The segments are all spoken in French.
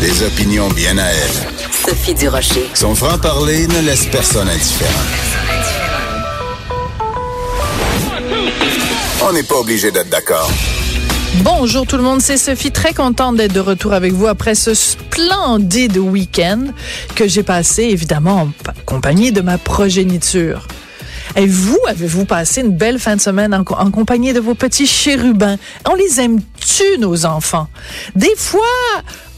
Des opinions bien à elle. Sophie Durocher. Son franc-parler ne laisse personne indifférent. On n'est pas obligé d'être d'accord. Bonjour tout le monde, c'est Sophie, très contente d'être de retour avec vous après ce splendide week-end que j'ai passé évidemment en compagnie de ma progéniture. Et vous, avez-vous passé une belle fin de semaine en, compagnie de vos petits chérubins? On les aime-tu, nos enfants? Des fois,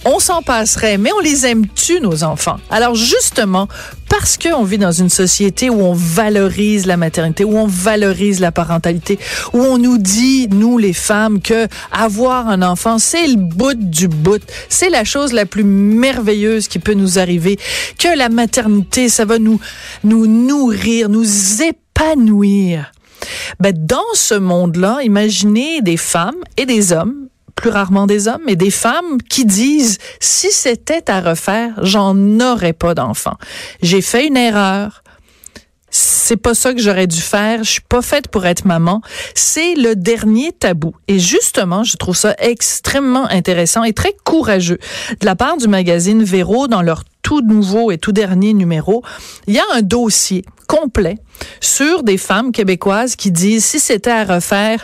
on s'en passerait, mais on les aime-tu, nos enfants? Alors justement, parce qu'on vit dans une société où on valorise la maternité, où on valorise la parentalité, où on nous dit, nous les femmes, que avoir un enfant, c'est le bout du bout. C'est la chose la plus merveilleuse qui peut nous arriver. Que la maternité, ça va nous, nous nourrir, nous épanouir. Ben, dans ce monde-là, imaginez des femmes et des hommes plus rarement des hommes, mais des femmes qui disent si c'était à refaire, j'en aurais pas d'enfant. J'ai fait une erreur. C'est pas ça que j'aurais dû faire. Je suis pas faite pour être maman. C'est le dernier tabou. Et justement, je trouve ça extrêmement intéressant et très courageux de la part du magazine Véro dans leur tout nouveau et tout dernier numéro. Il y a un dossier complet sur des femmes québécoises qui disent si c'était à refaire,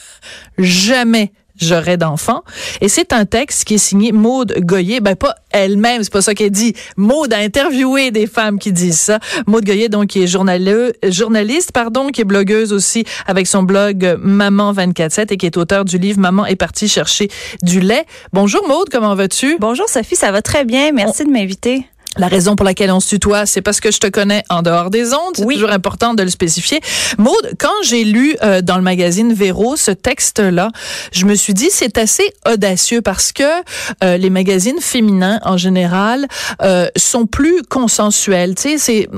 jamais j'aurais d'enfants. Et c'est un texte qui est signé Maude Goyer. Ben, pas elle-même, c'est pas ça qu'elle dit. Maude a interviewé des femmes qui disent ça. Maude Goyer, donc, qui est journaliste, pardon, qui est blogueuse aussi avec son blog Maman 24-7 et qui est auteur du livre Maman est partie chercher du lait. Bonjour Maude, comment vas-tu? Bonjour Sophie, ça va très bien. Merci de m'inviter. La raison pour laquelle on se tutoie, c'est parce que je te connais en dehors des ondes. C'est toujours important de le spécifier. Maude, quand j'ai lu euh, dans le magazine Véro ce texte-là, je me suis dit c'est assez audacieux parce que euh, les magazines féminins en général euh, sont plus consensuels. Tu sais, c'est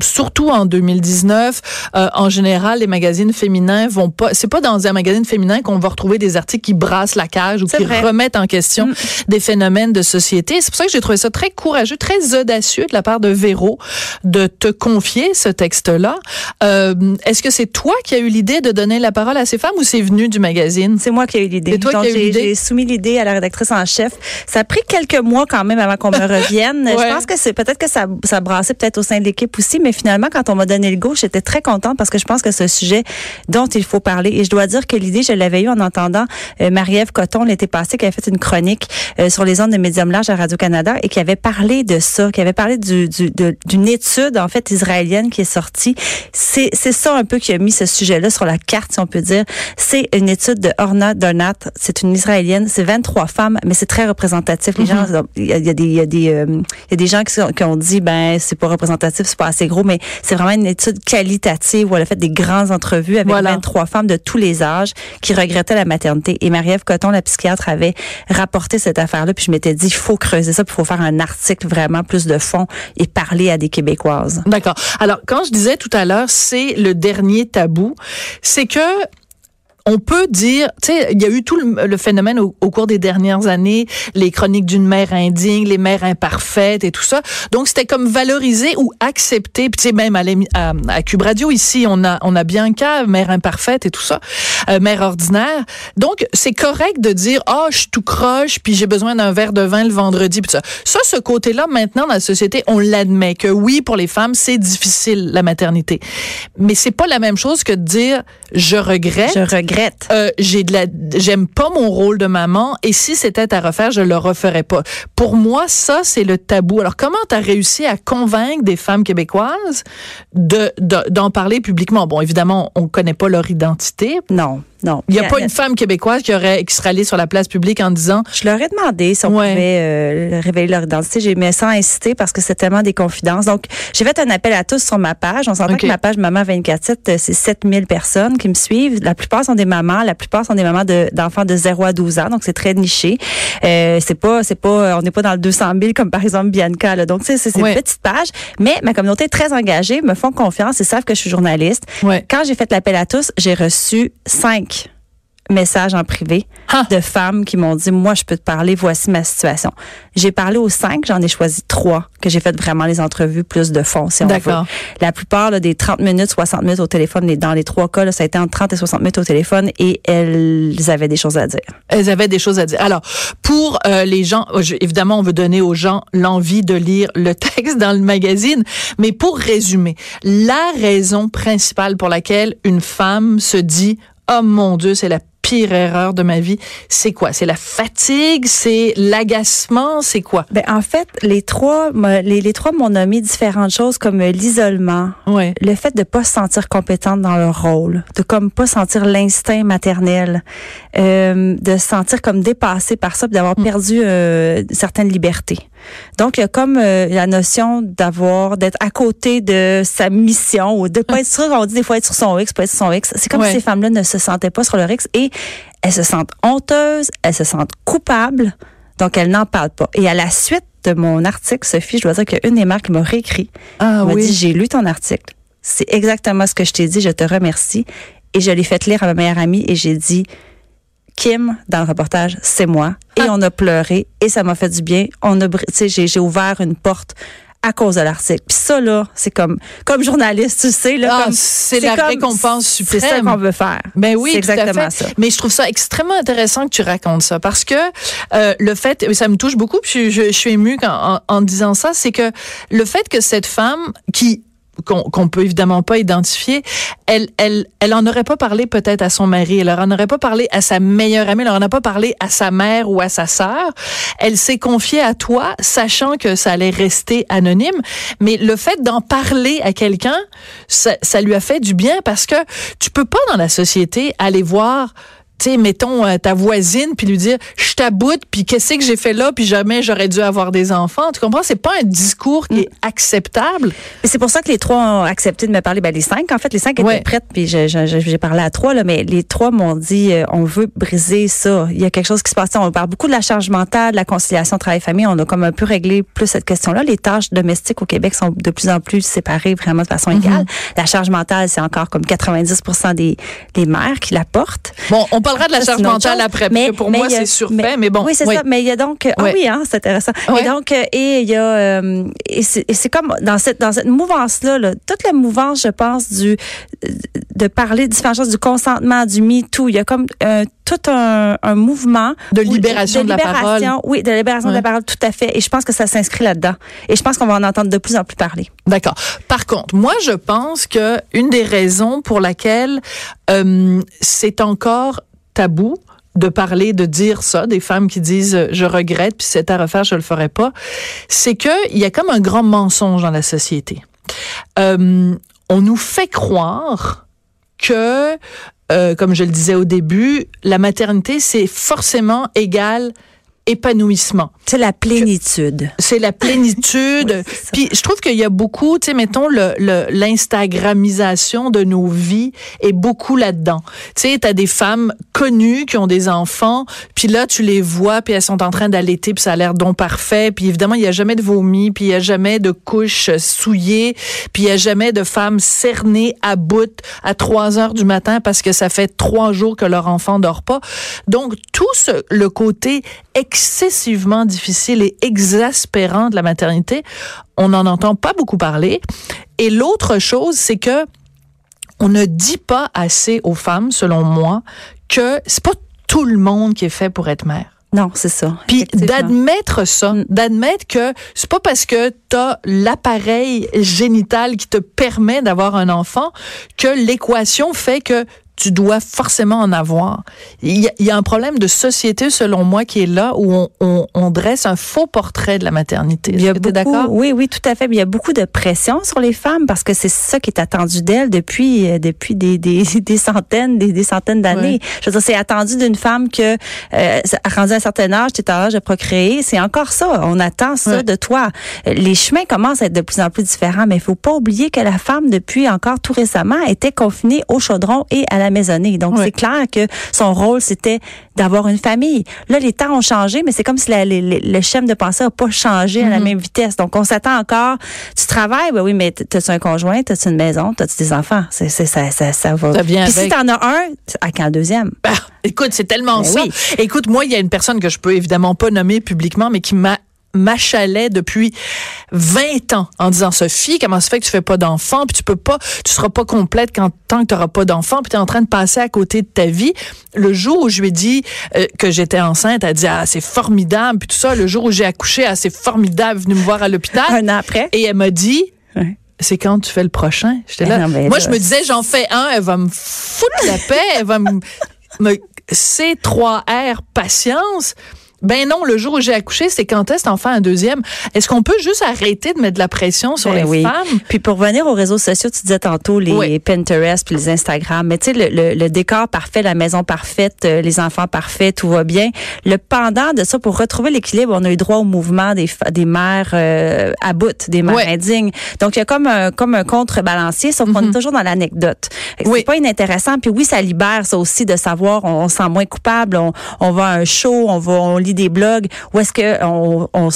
surtout en 2019. en général, les magazines féminins vont pas. C'est pas dans un magazine féminin qu'on va retrouver des articles qui brassent la cage ou qui remettent en question mm. des phénomènes de société. C'est pour ça que j'ai trouvé ça très courageux, très audacieux audacieux de la part de Véro de te confier ce texte-là. Euh, Est-ce que c'est toi qui as eu l'idée de donner la parole à ces femmes ou c'est venu du magazine? C'est moi qui ai eu l'idée. C'est toi qui as eu l'idée? J'ai soumis l'idée à la rédactrice en chef. Ça a pris quelques mois quand même avant qu'on me revienne. Je pense que c'est peut-être que ça, ça brassait peut-être au sein de l'équipe aussi, mais finalement, quand on m'a donné le go, j'étais très contente parce que je pense que c'est un sujet dont il faut parler. Et je dois dire que l'idée, je l'avais eue en entendant euh, Marie-Ève Coton l'été passé, qui avait fait une chronique euh, sur les ondes de médium large à Radio-Canada et qui avait parlé de ça, qui avait parlé du, du, d'une étude en fait israélienne qui est sortie. C'est, c'est ça un peu qui a mis ce sujet-là sur la carte, si on peut dire. C'est une étude de Orna Donat. C'est une israélienne. C'est 23 femmes, mais c'est très représentatif. Les gens, Mm-hmm. il y a, y a des, il y a des, euh, il y a des gens qui, sont- qui ont dit ben c'est pas représentatif, c'est pas assez gros, mais c'est vraiment une étude qualitative où elle a fait des grandes entrevues avec Voilà. 23 femmes de tous les âges qui regrettaient la maternité. Et Marie-Ève Coton, la psychiatre, avait rapporté cette affaire-là. Puis je m'étais dit, il faut creuser ça, puis il faut faire un article vraiment plus de fond et parler à des Québécoises. D'accord. Alors, quand je disais tout à l'heure, c'est le dernier tabou, c'est que on peut dire, tu sais, il y a eu tout le, le phénomène au, au cours des dernières années, les chroniques d'une mère indigne, les mères imparfaites et tout ça. Donc c'était comme valoriser ou accepter. Puis tu sais, même à, à, à Cube Radio ici, on a on a Bianca, mère imparfaite et tout ça, euh, mère ordinaire. Donc c'est correct de dire, ah, je suis tout croche, puis j'ai besoin d'un verre de vin le vendredi, puis ça. Ça, ce côté-là, maintenant dans la société, on l'admet que oui, pour les femmes, c'est difficile la maternité, mais c'est pas la même chose que de dire, je regrette. Je regrette. Euh, j'ai de la j'aime pas mon rôle de maman et si c'était à refaire je le referais pas. Pour moi ça c'est le tabou. Alors comment tu as réussi à convaincre des femmes québécoises de de- d'en parler publiquement? Bon évidemment on connaît pas leur identité. Non, non. il y a pas une femme québécoise qui aurait qui serait allée sur la place publique en disant Je leur ai demandé si on Ouais. pouvait euh, révéler leur identité. J'ai mis sans inciter parce que c'est tellement des confidences. Donc, j'ai fait un appel à tous sur ma page. On s'entend que ma page Maman 24-7, euh, c'est 7000 personnes qui me suivent. La plupart sont des mamans. La plupart sont des mamans de- d'enfants de, 0 à 12 ans. Donc, c'est très niché. Euh, c'est pas, c'est pas, on n'est pas dans le 200 000 comme par exemple Bianca. Là. Donc, c'est c'est Ouais. une petite page. Mais ma communauté est très engagée, me font confiance et savent que je suis journaliste. ouais Quand j'ai fait l'appel à tous, j'ai reçu cinq messages en privé Ah. de femmes qui m'ont dit, moi, je peux te parler, voici ma situation. J'ai parlé aux cinq, j'en ai choisi trois que j'ai fait vraiment les entrevues plus de fond, si on veut. D'accord. La plupart là, des 30 minutes, 60 minutes au téléphone, les- dans les trois cas, là, ça a été entre 30 et 60 minutes au téléphone et elles avaient des choses à dire. Elles avaient des choses à dire. Alors, pour euh, les gens, je- évidemment, on veut donner aux gens l'envie de lire le texte dans le magazine, mais pour résumer, la raison principale pour laquelle une femme se dit "Oh mon Dieu, c'est la pire erreur de ma vie", c'est quoi? C'est la fatigue, c'est l'agacement, c'est quoi? Ben, en fait, les trois, les, les trois m'ont nommé différentes choses comme euh, l'isolement, Ouais. le fait de pas se sentir compétente dans leur rôle, de comme pas sentir l'instinct maternel, euh, de se sentir comme dépassée par ça, d'avoir perdu euh, certaines libertés. Donc il y a comme euh, la notion d'avoir d'être à côté de sa mission ou de pas être sûr on dit des fois être sur son X, pas être sur son X. C'est comme Ouais. si ces femmes-là ne se sentaient pas sur leur X et elles se sentent honteuses, elles se sentent coupables, donc elles n'en parlent pas. Et à la suite de mon article, Sophie, je dois dire qu'il y a une des mères qui m'a réécrit Ah elle m'a oui. dit, j'ai lu ton article. C'est exactement ce que je t'ai dit. Je te remercie. Et je l'ai fait lire à ma meilleure amie et j'ai dit, Kim, dans le reportage, c'est moi. Et Ah. on a pleuré et ça m'a fait du bien. On a, br- tu sais, j'ai, j'ai ouvert une porte à cause de l'article. Puis ça, là, c'est comme, comme journaliste, tu sais, là, Ah, comme, c'est la récompense C'est ça suprême. qu'on veut faire. Ben oui, à exactement fait. ça. Mais je trouve ça extrêmement intéressant que tu racontes ça parce que euh, le fait, ça me touche beaucoup, puis je, je, je suis émue quand, en, en disant ça, c'est que le fait que cette femme qui qu'on qu'on peut évidemment pas identifier, elle, elle, elle en aurait pas parlé peut-être à son mari, elle en aurait pas parlé à sa meilleure amie, elle en a pas parlé à sa mère ou à sa sœur. Elle s'est confiée à toi, sachant que ça allait rester anonyme. Mais le fait d'en parler à quelqu'un, ça, ça lui a fait du bien parce que tu peux pas dans la société aller voir sais, mettons euh, ta voisine puis lui dire je t'aboute puis qu'est-ce que j'ai fait là puis jamais j'aurais dû avoir des enfants. Tu comprends? C'est pas un discours qui est acceptable. Et c'est pour ça que les trois ont accepté de me parler. Ben, les cinq, en fait, les cinq Ouais. étaient prêtes, puis j'ai parlé à trois, là, mais les trois m'ont dit, euh, on veut briser ça. Il y a quelque chose qui se passe. On parle beaucoup de la charge mentale, de la conciliation travail-famille. On a comme un peu réglé plus cette question-là. Les tâches domestiques au Québec sont de plus en plus séparées vraiment de façon égale. La charge mentale, c'est encore comme 90 des, des mères qui la portent. Bon, on parlera de la charge mentale après Mais- parce que pour mais moi c'est surfait mais, bon. Oui, c'est oui. ça. Mais il y a donc. Ah oui, hein, c'est intéressant. Et donc, euh, et il y a. euh, et c'est comme dans cette, dans cette mouvance-là, là, toute la mouvance, je pense, du de parler de différentes choses, du consentement, du MeToo. Il y a comme euh, tout un, un mouvement. De libération de la libération, parole. Oui, de libération de la parole, tout à fait. Et je pense que ça s'inscrit là-dedans. Et je pense qu'on va en entendre de plus en plus parler. D'accord. Par contre, moi, je pense que une des raisons pour laquelle euh, c'est encore tabou de parler, de dire ça, des femmes qui disent euh, je regrette, puis c'est à refaire, je le ferai pas, c'est que il y a comme un grand mensonge dans la société. Euh, on nous fait croire que, euh, comme je le disais au début, la maternité c'est forcément égal épanouissement C'est la plénitude. c'est la plénitude. Oui. Puis je trouve qu'il y a beaucoup, tu sais, mettons le le- l'instagramisation de nos vies est beaucoup là-dedans. Tu sais, t'as des femmes connues qui ont des enfants, puis là tu les vois, puis elles sont en train d'allaiter, puis ça a l'air donc parfait. Puis évidemment il y a jamais de vomi, puis il y a jamais de couches souillées, puis il y a jamais de femmes cernées à bout à 3 heures du matin parce que ça fait trois jours que leur enfant dort pas. Donc tout ce, le côté excessivement difficile et exaspérant de la maternité, on n'en entend pas beaucoup parler. Et l'autre chose, c'est que on ne dit pas assez aux femmes, selon moi, que c'est pas tout le monde qui est fait pour être mère. Non, c'est ça. Puis d'admettre ça, Mm. d'admettre que c'est pas parce que tu as l'appareil génital qui te permet d'avoir un enfant que l'équation fait que tu dois forcément en avoir. Il y, a, il y a un problème de société, selon moi, qui est là où on, on- on dresse un faux portrait de la maternité. Est-ce d'accord? oui, oui, tout à fait. Mais il y a beaucoup de pression sur les femmes parce que c'est ça qui est attendu d'elles depuis euh, depuis des, des, des centaines, des, des centaines d'années. Je veux dire, c'est attendu d'une femme que euh, rendu à un certain âge, tu es en âge de procréer. C'est encore ça. On attend ça de toi. Les chemins commencent à être de plus en plus différents, mais il faut pas oublier que la femme, depuis encore tout récemment, était confinée au chaudron et à la maisonnée. Donc, c'est clair que son rôle, c'était d'avoir une famille. Là, les temps ont changé, mais c'est comme si le schéma de pensée n'a pas changé à la mm-hmm. même vitesse. Donc, on s'attend encore. Tu travailles, ben oui, mais t'as-tu un conjoint, t'as-tu une maison, t'as-tu des enfants? C'est, ça, ça, ça va. Puis si t'en as un, à quand le deuxième? Bah, écoute, c'est tellement ben ça. Écoute, moi, il y a une personne que je peux évidemment pas nommer publiquement, mais qui m'a m'achalait depuis 20 ans en disant Sophie, comment ça fait que tu fais pas d'enfant, puis tu peux pas, tu seras pas complète quand tant que tu n'auras pas d'enfant, puis tu es en train de passer à côté de ta vie. Le jour où je lui ai dit euh, que j'étais enceinte, elle a dit ah c'est formidable, puis tout ça. Le jour où j'ai accouché, ah c'est formidable, venue me voir à l'hôpital. Un an après. Et elle m'a dit c'est quand tu fais le prochain? J'étais là. Moi, je me disais, j'en fais un, elle va me foutre la paix, elle va me, me C3R patience. Ben non, le jour où j'ai accouché, c'est quand est-ce en un deuxième? Est-ce qu'on peut juste arrêter de mettre de la pression sur ben les femmes? Puis pour revenir aux réseaux sociaux, tu disais tantôt les Pinterest puis les Instagram, mais tu sais, le, le, décor parfait, la maison parfaite, euh, les enfants parfaits, tout va bien. Le pendant de ça, pour retrouver l'équilibre, on a eu droit au mouvement des, des mères euh, à bout, des mères indignes. Donc, il y a comme un, comme un contrebalancier, sauf qu'on est mhm. toujours dans l'anecdote. C'est pas inintéressant. Puis oui, ça libère ça aussi de savoir, on, se sent moins coupable, on, on va à un show, on va, on lit des blogs où est-ce que on, on,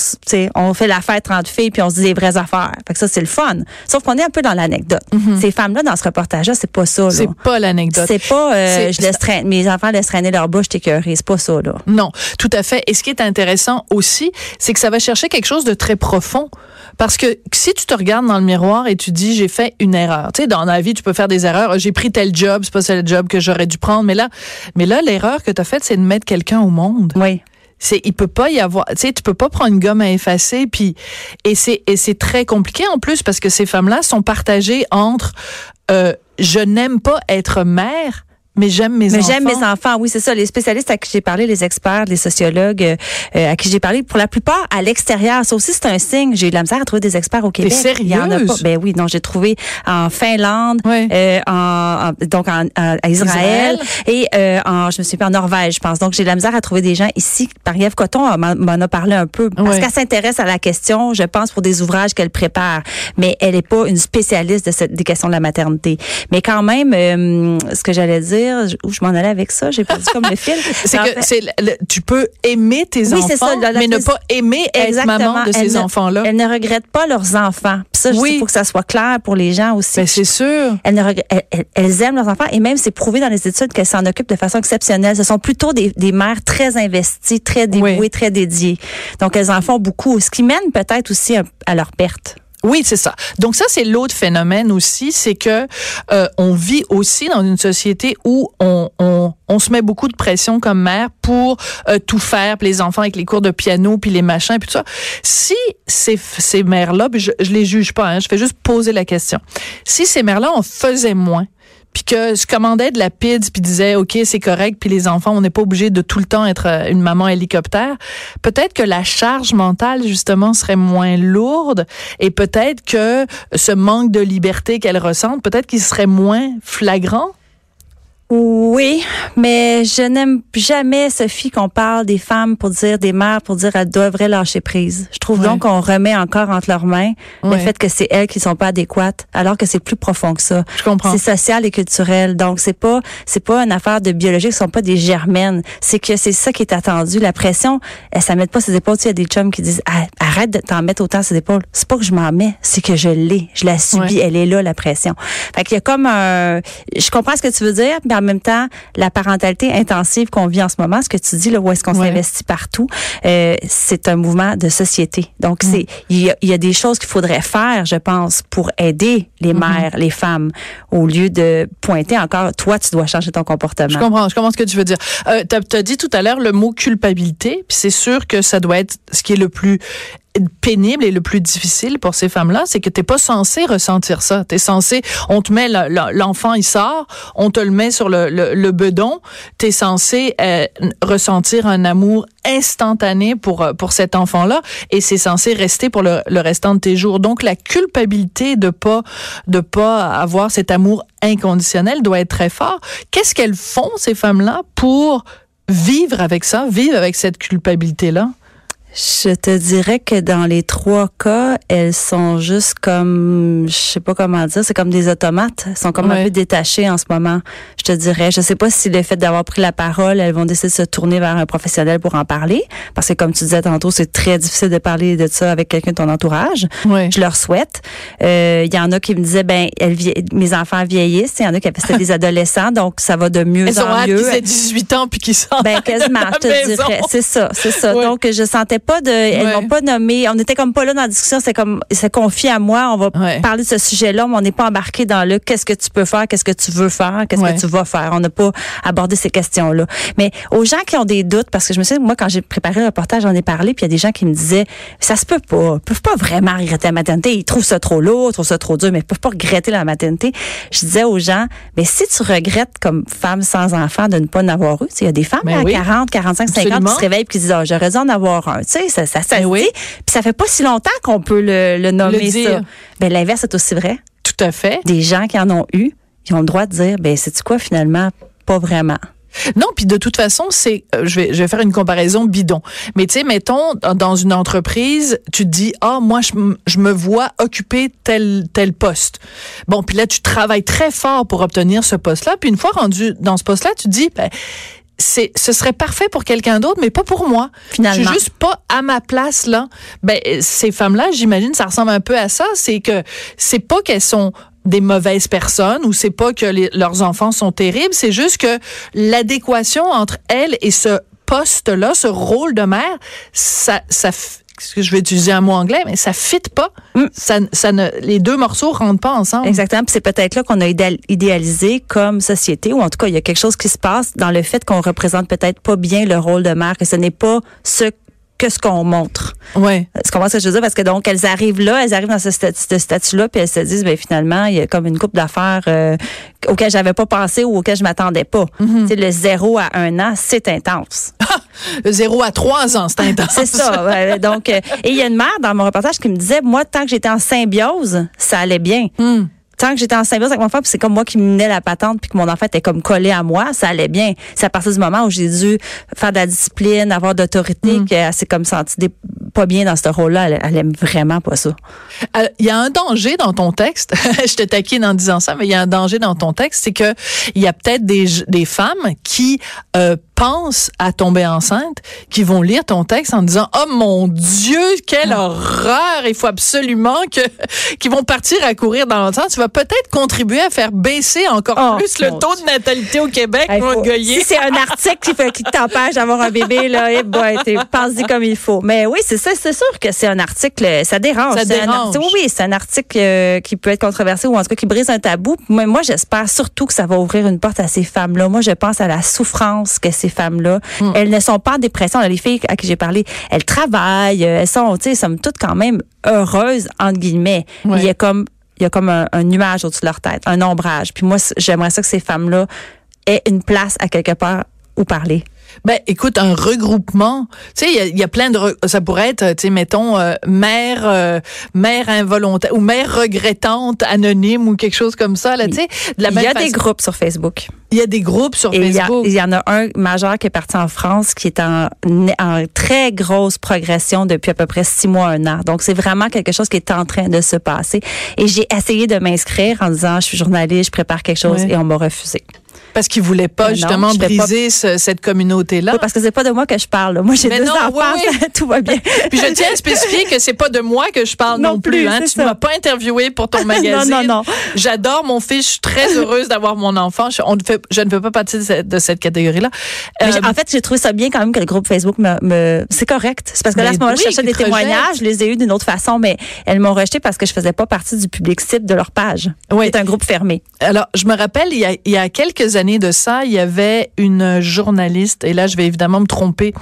on fait la fête 30 filles puis on se dit des vraies affaires. Fait que ça, c'est le fun. Sauf qu'on est un peu dans l'anecdote. Mhm. Ces femmes-là, dans ce reportage-là, c'est pas ça. C'est pas l'anecdote. C'est pas, euh, je laisse traîner, mes enfants laissent traîner leur bouche, t'écœurer. C'est pas ça, là. Non, tout à fait. Et ce qui est intéressant aussi, c'est que ça va chercher quelque chose de très profond. Parce que si tu te regardes dans le miroir et tu dis j'ai fait une erreur, tu sais dans la vie tu peux faire des erreurs, j'ai pris tel job, c'est pas le job que j'aurais dû prendre, mais là mais là l'erreur que tu as faite c'est de mettre quelqu'un au monde. Oui c'est il peut pas y avoir tu sais tu peux pas prendre une gomme à effacer puis et c'est et c'est très compliqué en plus parce que ces femmes-là sont partagées entre euh, je n'aime pas être mère mais j'aime mes mais enfants. j'aime mes enfants, oui, c'est ça. Les spécialistes à qui j'ai parlé, les experts, les sociologues euh, à qui j'ai parlé, pour la plupart à l'extérieur. Ça aussi, c'est un signe. J'ai eu de la misère à trouver des experts au Québec. T'es Il y en a pas. Ben oui, non, j'ai trouvé en Finlande, euh, en, donc en, à Israël, et euh, en, je me suis pas en Norvège, je pense. Donc j'ai de la misère à trouver des gens ici. Marie-Ève Coton m'en a parlé un peu parce qu'elle s'intéresse à la question, je pense, pour des ouvrages qu'elle prépare. Mais elle est pas une spécialiste de cette, des questions de la maternité. Mais quand même, euh, ce que j'allais dire où je m'en allais avec ça, j'ai perdu comme le fil. c'est que tu peux aimer tes enfants, mais ne pas aimer être maman de ces enfants-là. Elles ne regrettent pas leurs enfants. Puis ça, il faut que ça soit clair pour les gens aussi. Ben, c'est sûr. Elles, ne elles, aiment leurs enfants et même c'est prouvé dans les études qu'elles s'en occupent de façon exceptionnelle. Ce sont plutôt des, des mères très investies, très dévouées, très dédiées. Donc elles en font beaucoup, ce qui mène peut-être aussi à leur perte. Oui, c'est ça. Donc ça, c'est l'autre phénomène aussi, c'est que euh, on vit aussi dans une société où on, on, on, se met beaucoup de pression comme mère pour euh, tout faire, puis les enfants avec les cours de piano, puis les machins, puis tout ça. Si ces, ces mères-là, je, je les juge pas, hein, je fais juste poser la question. Si ces mères-là en faisaient moins, puis que je commandais de la pizza puis disais OK c'est correct puis les enfants on n'est pas obligé de tout le temps être euh, une maman hélicoptère. Peut-être que la charge mentale justement serait moins lourde et peut-être que ce manque de liberté qu'elle ressent peut-être qu'il serait moins flagrant oui, mais je n'aime jamais, Sophie, qu'on parle des femmes pour dire, des mères pour dire elles devraient lâcher prise. Je trouve donc qu'on remet encore entre leurs mains le fait que c'est elles qui sont pas adéquates, alors que c'est plus profond que ça. Je comprends. C'est social et culturel. Donc, c'est pas, c'est pas une affaire de biologie, ce sont pas des germaines. C'est que c'est ça qui est attendu. La pression, elle, ça met pas ses épaules. Tu il y a des chums qui disent, ah, arrête de t'en mettre autant ses épaules. C'est pas que je m'en mets, c'est que je l'ai. Je la subis. Elle est là, la pression. Fait qu'il y a comme un, je comprends ce que tu veux dire, mais en même temps, la parentalité intensive qu'on vit en ce moment, ce que tu dis, là, où est-ce qu'on s'investit partout, euh, c'est un mouvement de société. Donc, c'est il y, a, y a des choses qu'il faudrait faire, je pense, pour aider les mm-hmm. mères, les femmes, au lieu de pointer encore, toi, tu dois changer ton comportement. Je comprends, je comprends ce que tu veux dire. Euh, tu as, dit tout à l'heure le mot culpabilité, puis c'est sûr que ça doit être ce qui est le plus pénible et le plus difficile pour ces femmes-là, c'est que t'es pas censé ressentir ça. T'es censé, on te met l'enfant, il sort, on te le met sur le, le, le bedon. T'es censé euh, ressentir un amour instantané pour euh, pour cet enfant-là, et c'est censé rester pour le, restant de tes jours. Donc la culpabilité de pas de pas avoir cet amour inconditionnel doit être très fort. Qu'est-ce qu'elles font ces femmes-là pour vivre avec ça, vivre avec cette culpabilité-là? Je te dirais que dans les trois cas, elles sont juste comme, je sais pas comment dire, c'est comme des automates. Elles sont comme un peu détachées en ce moment. Je te dirais, je sais pas si le fait d'avoir pris la parole, elles vont décider de se tourner vers un professionnel pour en parler, parce que comme tu disais tantôt, c'est très difficile de parler de ça avec quelqu'un de ton entourage. Je leur souhaite. Euh, il y en a qui me disaient, ben, elles, mes enfants vieillissent. Il y en a qui avaient des adolescents, donc ça va de mieux elles en mieux. Elles ont 18 ans puis qui sont. Ben quasiment, je te dirais. C'est ça, c'est ça. Donc je sentais pas de, elles m'ont pas nommé. On n'était comme pas là dans la discussion. C'est comme, c'est confié à moi. On va parler de ce sujet-là, mais on n'est pas embarqué dans le qu'est-ce que tu peux faire, qu'est-ce que tu veux faire, qu'est-ce que tu vas faire. On n'a pas abordé ces questions-là. Mais aux gens qui ont des doutes, parce que je me suis moi, quand j'ai préparé le reportage, j'en ai parlé, puis il y a des gens qui me disaient, ça se peut pas. Ils peuvent pas vraiment regretter la maternité. Ils trouvent ça trop lourd, ils trouvent ça trop dur, mais ils peuvent pas regretter la maternité. Je disais aux gens, mais si tu regrettes comme femme sans enfant de ne pas en avoir eu, il y a des femmes à 40, 45, 50 qui se réveillent et qui disent, oh, j'aurais dû en avoir un. Tu sais, ça, ça, ça ben oui. Puis ça fait pas si longtemps qu'on peut le, nommer ça. Ben l'inverse est aussi vrai. Tout à fait. Des gens qui en ont eu, ils ont le droit de dire, ben c'est quoi finalement, pas vraiment. Non, puis de toute façon, c'est, euh, je vais, je vais faire une comparaison bidon. Mais tu sais, mettons dans une entreprise, tu te dis, ah, moi, je, je, me vois occuper tel tel poste. Bon, puis là, tu travailles très fort pour obtenir ce poste-là. Puis une fois rendu dans ce poste-là, tu te dis, ben, c'est ce serait parfait pour quelqu'un d'autre mais pas pour moi. Finalement. Je suis juste pas à ma place là. Ben ces femmes-là, j'imagine ça ressemble un peu à ça, c'est que c'est pas qu'elles sont des mauvaises personnes ou c'est pas que leurs enfants sont terribles, c'est juste que l'adéquation entre elles et ce poste-là, ce rôle de mère, ça, ça, que je vais utiliser un mot anglais, mais ça fit pas. Mm. Ça, ça ne, les deux morceaux rentrent pas ensemble. Exactement. c'est peut-être là qu'on a idéalisé comme société, ou en tout cas, il y a quelque chose qui se passe dans le fait qu'on représente peut-être pas bien le rôle de mère, que ce n'est pas ce que ce qu'on montre. Ouais. Tu comprends ce que je veux dire? Parce que donc, elles arrivent là, elles arrivent dans ce, statut-là, puis elles se disent, ben finalement, il y a comme une coupe d'affaires euh, auxquelles j'avais pas pensé ou auxquelles je m'attendais pas. Mm Le zéro à un an, c'est intense. le zéro à trois ans, c'est intense. c'est ça. donc, euh, et il y a une mère dans mon reportage qui me disait, moi, tant que j'étais en symbiose, ça allait bien. Mm tant que j'étais en symbiose avec mon enfant, c'est comme moi qui menais la patente, puis que mon enfant était comme collé à moi, ça allait bien. C'est à partir du moment où j'ai dû faire de la discipline, avoir d'autorité, mm. qu'elle s'est comme sentie pas bien dans ce rôle-là. Elle, aime vraiment pas ça. Euh, il y a un danger dans ton texte. je te taquine en disant ça, mais il y a un danger dans ton texte, c'est que il y a peut-être des, des femmes qui euh, pensent à tomber enceinte, qui vont lire ton texte en disant oh mon Dieu quelle ah. horreur il faut absolument que qui vont partir à courir dans l'autre sens. Tu vas peut-être contribuer à faire baisser encore oh, plus le taux de natalité au Québec. si c'est un article qui, fait, qui t'empêche d'avoir un bébé là, eh boy, pense-y comme il faut. Mais oui, c'est ça, c'est sûr que c'est un article, ça dérange. Ça dérange. oui, c'est un article euh, qui peut être controversé ou en tout cas qui brise un tabou. Mais moi, j'espère surtout que ça va ouvrir une porte à ces femmes-là. Moi, je pense à la souffrance que femmes-là. Hmm. Elles ne sont pas en dépression. Les filles à qui j'ai parlé, elles travaillent, elles sont, tu sais, somme toutes quand même heureuses, entre guillemets. Il y a comme, il y a comme un, nuage au-dessus de leur tête, un ombrage. Puis moi, j'aimerais ça que ces femmes-là aient une place à quelque part où parler. Ben, écoute, un regroupement, tu sais, il y, a, plein de, ça pourrait être, tu sais, mettons, euh, mère, euh, mère involontaire ou mère regrettante anonyme ou quelque chose comme ça, là, tu sais. Il y a des groupes sur Facebook. Il y a des groupes sur Facebook. Il y, en a un majeur qui est parti en France qui est en, en très grosse progression depuis à peu près six mois, un an. Donc, c'est vraiment quelque chose qui est en train de se passer. Et j'ai essayé de m'inscrire en disant, je suis journaliste, je prépare quelque chose et on m'a refusé. Parce qu'ils voulaient pas justement briser cette communauté-là. parce que c'est pas de moi que je parle. Moi, j'ai deux enfants, tout va bien. Puis je tiens à spécifier que c'est pas de moi que je parle non, plus. Hein. Tu ne m'as pas interviewé pour ton magazine. non, non, non. J'adore mon fils. Je suis très heureuse d'avoir mon enfant. Je, on ne fait, je ne fais pas partie de cette, catégorie-là. Euh, en fait, j'ai trouvé ça bien quand même que le groupe Facebook me... me... C'est correct. C'est parce que là, à ce moment-là, je cherchais des témoignages. Je les ai eus d'une autre façon, mais elles m'ont rejeté parce que je faisais pas partie du public cible de leur page. Oui. C'est un groupe fermé. Alors, je me rappelle, il y a, il y a quelques années de ça, il y avait une journaliste, et là je vais évidemment me tromper,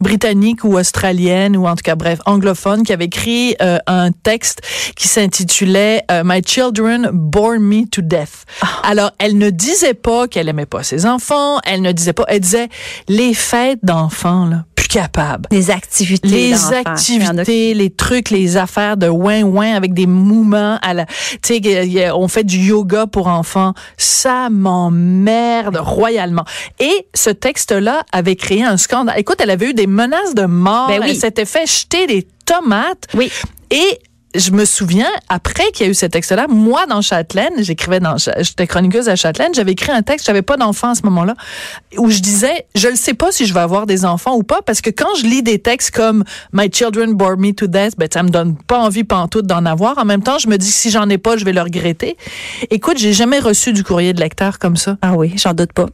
britannique ou australienne, ou en tout cas bref, anglophone, qui avait écrit euh, un texte qui s'intitulait euh, My Children Bore Me to Death. Ah. Alors, elle ne disait pas qu'elle aimait pas ses enfants, elle ne disait pas, elle disait les fêtes d'enfants, là capable. Les activités. Les activités, les trucs, les affaires de ouin-ouin avec des mouvements à la, tu sais, on fait du yoga pour enfants. Ça m'emmerde royalement. Et ce texte-là avait créé un scandale. Écoute, elle avait eu des menaces de mort. Ben oui. Elle s'était fait jeter des tomates. Oui. Et je me souviens, après qu'il y a eu ce texte-là, moi, dans Châtelaine, j'écrivais dans, j'étais chroniqueuse à Châtelaine, j'avais écrit un texte, j'avais pas d'enfant à ce moment-là, où je disais, je ne sais pas si je vais avoir des enfants ou pas, parce que quand je lis des textes comme My children bore me to death, ben, ça me donne pas envie pantoute d'en avoir. En même temps, je me dis que si j'en ai pas, je vais le regretter. Écoute, j'ai jamais reçu du courrier de lecteur comme ça. Ah oui, j'en doute pas.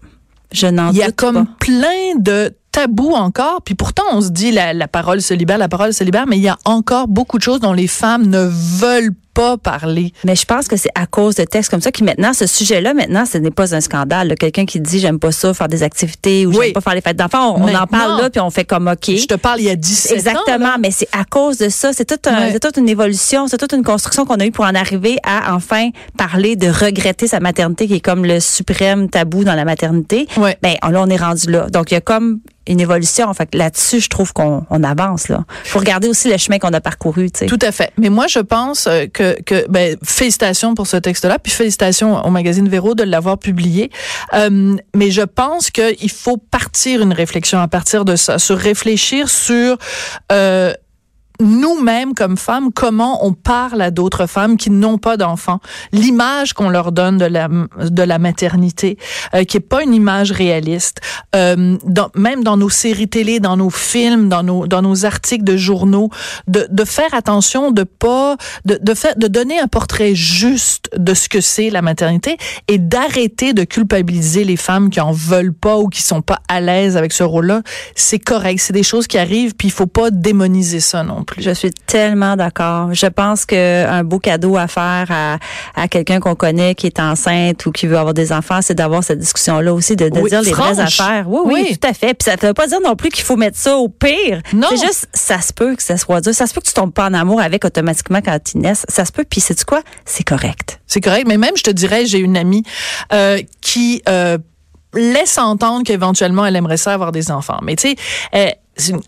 Je n'en doute Il y a comme pas. plein de tabous encore, puis pourtant on se dit la, la parole se libère, la parole se libère, mais il y a encore beaucoup de choses dont les femmes ne veulent pas parler. Mais je pense que c'est à cause de textes comme ça qui maintenant, ce sujet-là, maintenant, ce n'est pas un scandale. Quelqu'un qui dit j'aime pas ça, faire des activités ou Oui. j'aime pas faire les fêtes d'enfants, on, on en parle là puis on fait comme OK. Je te parle il y a 17 ans. Exactement, mais c'est à cause de ça. C'est toute, un- toute une évolution, c'est toute une construction qu'on a eue pour en arriver à enfin parler de regretter sa maternité, qui est comme le suprême tabou dans la maternité. Ouais. Ben là, on est rendu là. Donc il y a comme une évolution. Fait que là-dessus, je trouve qu'on on avance là. Faut regarder aussi le chemin qu'on a parcouru. Tu sais. Tout à fait. Mais moi, je pense euh, que, que ben, félicitations pour ce texte-là, puis félicitations au magazine Véro de l'avoir publié. Euh, mais je pense qu'il faut partir une réflexion à partir de ça, sur réfléchir sur euh, nous-mêmes comme femmes, comment on parle à d'autres femmes qui n'ont pas d'enfants, l'image qu'on leur donne de la de la maternité, euh, qui est pas une image réaliste, euh, dans, même dans nos séries télé, dans nos films, dans nos dans nos articles de journaux, de, de faire attention de pas de de faire de donner un portrait juste de ce que c'est la maternité et d'arrêter de culpabiliser les femmes qui en veulent pas ou qui sont pas à l'aise avec ce rôle-là. C'est correct, c'est des choses qui arrivent, puis il faut pas démoniser ça non Je suis tellement d'accord. Je pense que un beau cadeau à faire à, à quelqu'un qu'on connaît qui est enceinte ou qui veut avoir des enfants, c'est d'avoir cette discussion-là aussi, de, de Oui, dire les vraies affaires. Oui, oui, Oui. tout à fait. Puis ça ne veut pas dire non plus qu'il faut mettre ça au pire. Non. C'est juste, ça se peut que ça soit dur. Ça se peut que tu tombes pas en amour avec automatiquement quand tu naisses. Ça se peut. Puis c'est quoi? C'est correct. C'est correct, mais même, je te dirais, j'ai une amie euh, qui euh, laisse entendre qu'éventuellement, elle aimerait ça avoir des enfants. Mais tu sais, euh,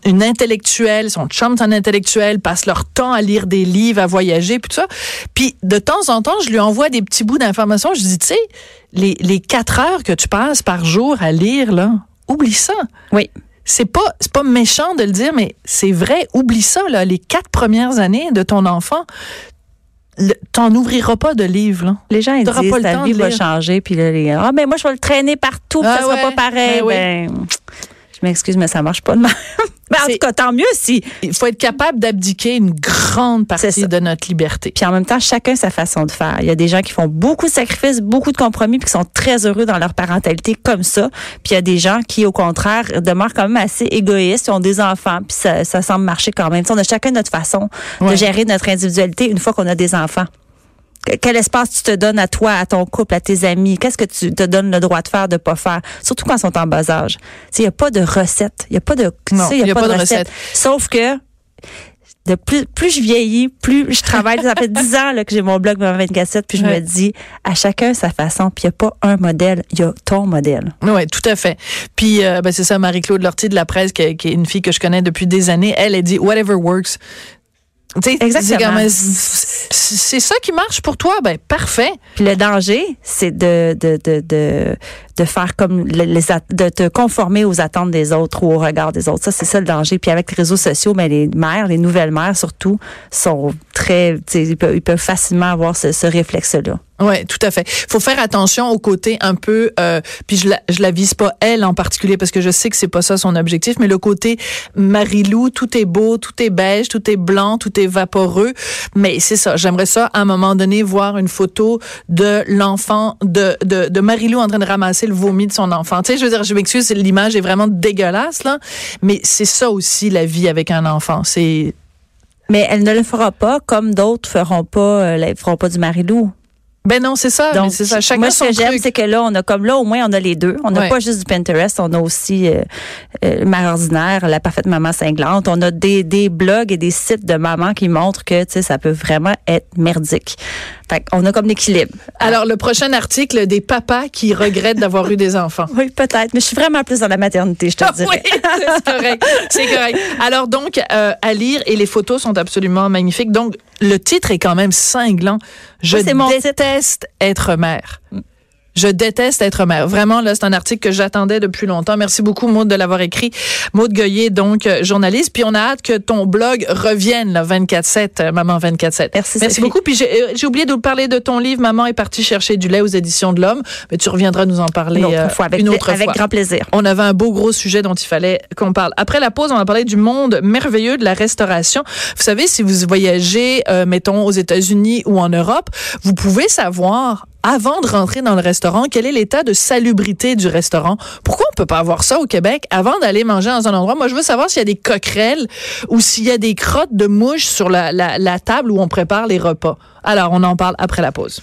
une- intellectuelle, son chum c'est un intellectuel, passe leur temps à lire des livres, à voyager, puis tout ça. Puis de temps en temps, je lui envoie des petits bouts d'informations. Je dis, tu sais, les, les quatre heures que tu passes par jour à lire, là, oublie ça. Oui. C'est pas c'est pas méchant de le dire, mais c'est vrai. Oublie ça là. Les quatre premières années de ton enfant, t'en ouvriras pas de livre. Là. Les gens, ils disent, pas le ta temps vie de va changer. Puis là, les ah, mais moi, je vais le traîner partout. Ah ça sera pas pareil. ben oui. Ben, m'excuse, mais ça marche pas de même. Mais en tout cas, tant mieux si. Il faut être capable d'abdiquer une grande partie de notre liberté. Puis en même temps, chacun sa façon de faire. Il y a des gens qui font beaucoup de sacrifices, beaucoup de compromis, puis qui sont très heureux dans leur parentalité comme ça. Puis il y a des gens qui, au contraire, demeurent quand même assez égoïstes, ils ont des enfants, puis ça, ça semble marcher quand même. On a chacun notre façon de gérer notre individualité une fois qu'on a des enfants. Que- Quel espace tu te donnes à toi, à ton couple, à tes amis? Qu'est-ce que tu te donnes le droit de faire, de pas faire? Surtout quand ils sont en bas âge. Il n'y a pas de recette. Il n'y a pas de, Non, il y a pas de recette. Sauf que de plus, plus je vieillis, plus je travaille. Ça fait 10 ans là, que j'ai mon blog Maman 24 puis je Ouais. me dis, à chacun sa façon, puis il n'y a pas un modèle, il y a ton modèle. Oui, tout à fait. Puis, euh, ben, c'est ça, Marie-Claude Lortie de la presse, qui, qui est une fille que je connais depuis des années, elle, elle dit « whatever works ». Exactement. c'est ça qui marche pour toi? Ben, parfait. Puis le danger, c'est de, de, de, de, de faire comme le- les, de te conformer aux attentes des autres ou au regard des autres. Ça, c'est ça le danger. Puis avec les réseaux sociaux, mais les mères, les nouvelles mères surtout, sont très, ils peuvent, ils peuvent facilement avoir ce, ce réflexe-là. Oui, tout à fait. faut faire attention au côté un peu, euh, puis je la, je la vise pas elle en particulier parce que je sais que c'est pas ça son objectif, mais le côté Marilou, tout est beau, tout est beige, tout est blanc, tout est vaporeux. Mais c'est ça, j'aimerais ça à un moment donné voir une photo de l'enfant de, de, de Marilou en train de ramasser le vomi de son enfant. Tu sais, je veux dire, je m'excuse, l'image est vraiment dégueulasse là, mais c'est ça aussi la vie avec un enfant. C'est Mais elle ne le fera pas comme d'autres feront pas, euh, feront pas du Marilou. Ben non, c'est ça. Donc, c'est ça. Chacun moi, ce que j'aime, c'est que là, on a comme là, au moins, on a les deux. On n'a Ouais. pas juste du Pinterest, on a aussi euh, euh, Mère ordinaire, la parfaite maman cinglante. On a des, des blogs et des sites de mamans qui montrent que, tu sais, ça peut vraiment être merdique. Fait on a comme l'équilibre. Alors, le prochain article des papas qui regrettent d'avoir eu des enfants. Oui, peut-être, mais je suis vraiment plus dans la maternité, je te Ah dirais. oui, c'est correct. C'est correct. Alors donc, euh, à lire et les photos sont absolument magnifiques. Donc, le titre est quand même cinglant. Je Oui, titre. déteste être mère. Je déteste être mère. Vraiment, là, c'est un article que j'attendais depuis longtemps. Merci beaucoup, Maude, de l'avoir écrit. Maude Goyer, donc, euh, journaliste. Puis on a hâte que ton blog revienne, là, 24-7, euh, Maman 24-7. Merci, Merci Sophie. beaucoup. Puis j'ai euh, j'ai oublié de vous parler de ton livre, Maman est partie chercher du lait aux éditions de l'Homme. Mais tu reviendras nous en parler Une autre fois, avec, une autre avec fois. grand plaisir. On avait un beau gros sujet dont il fallait qu'on parle. Après la pause, on va parler du monde merveilleux de la restauration. Vous savez, si vous voyagez, euh, mettons, aux États-Unis ou en Europe, vous pouvez savoir avant de rentrer dans le restaurant, quel est l'état de salubrité du restaurant? Pourquoi on peut pas avoir ça au Québec avant d'aller manger dans un endroit? Moi, je veux savoir s'il y a des coquerelles ou s'il y a des crottes de mouches sur la, la, la table où on prépare les repas. Alors, on en parle après la pause.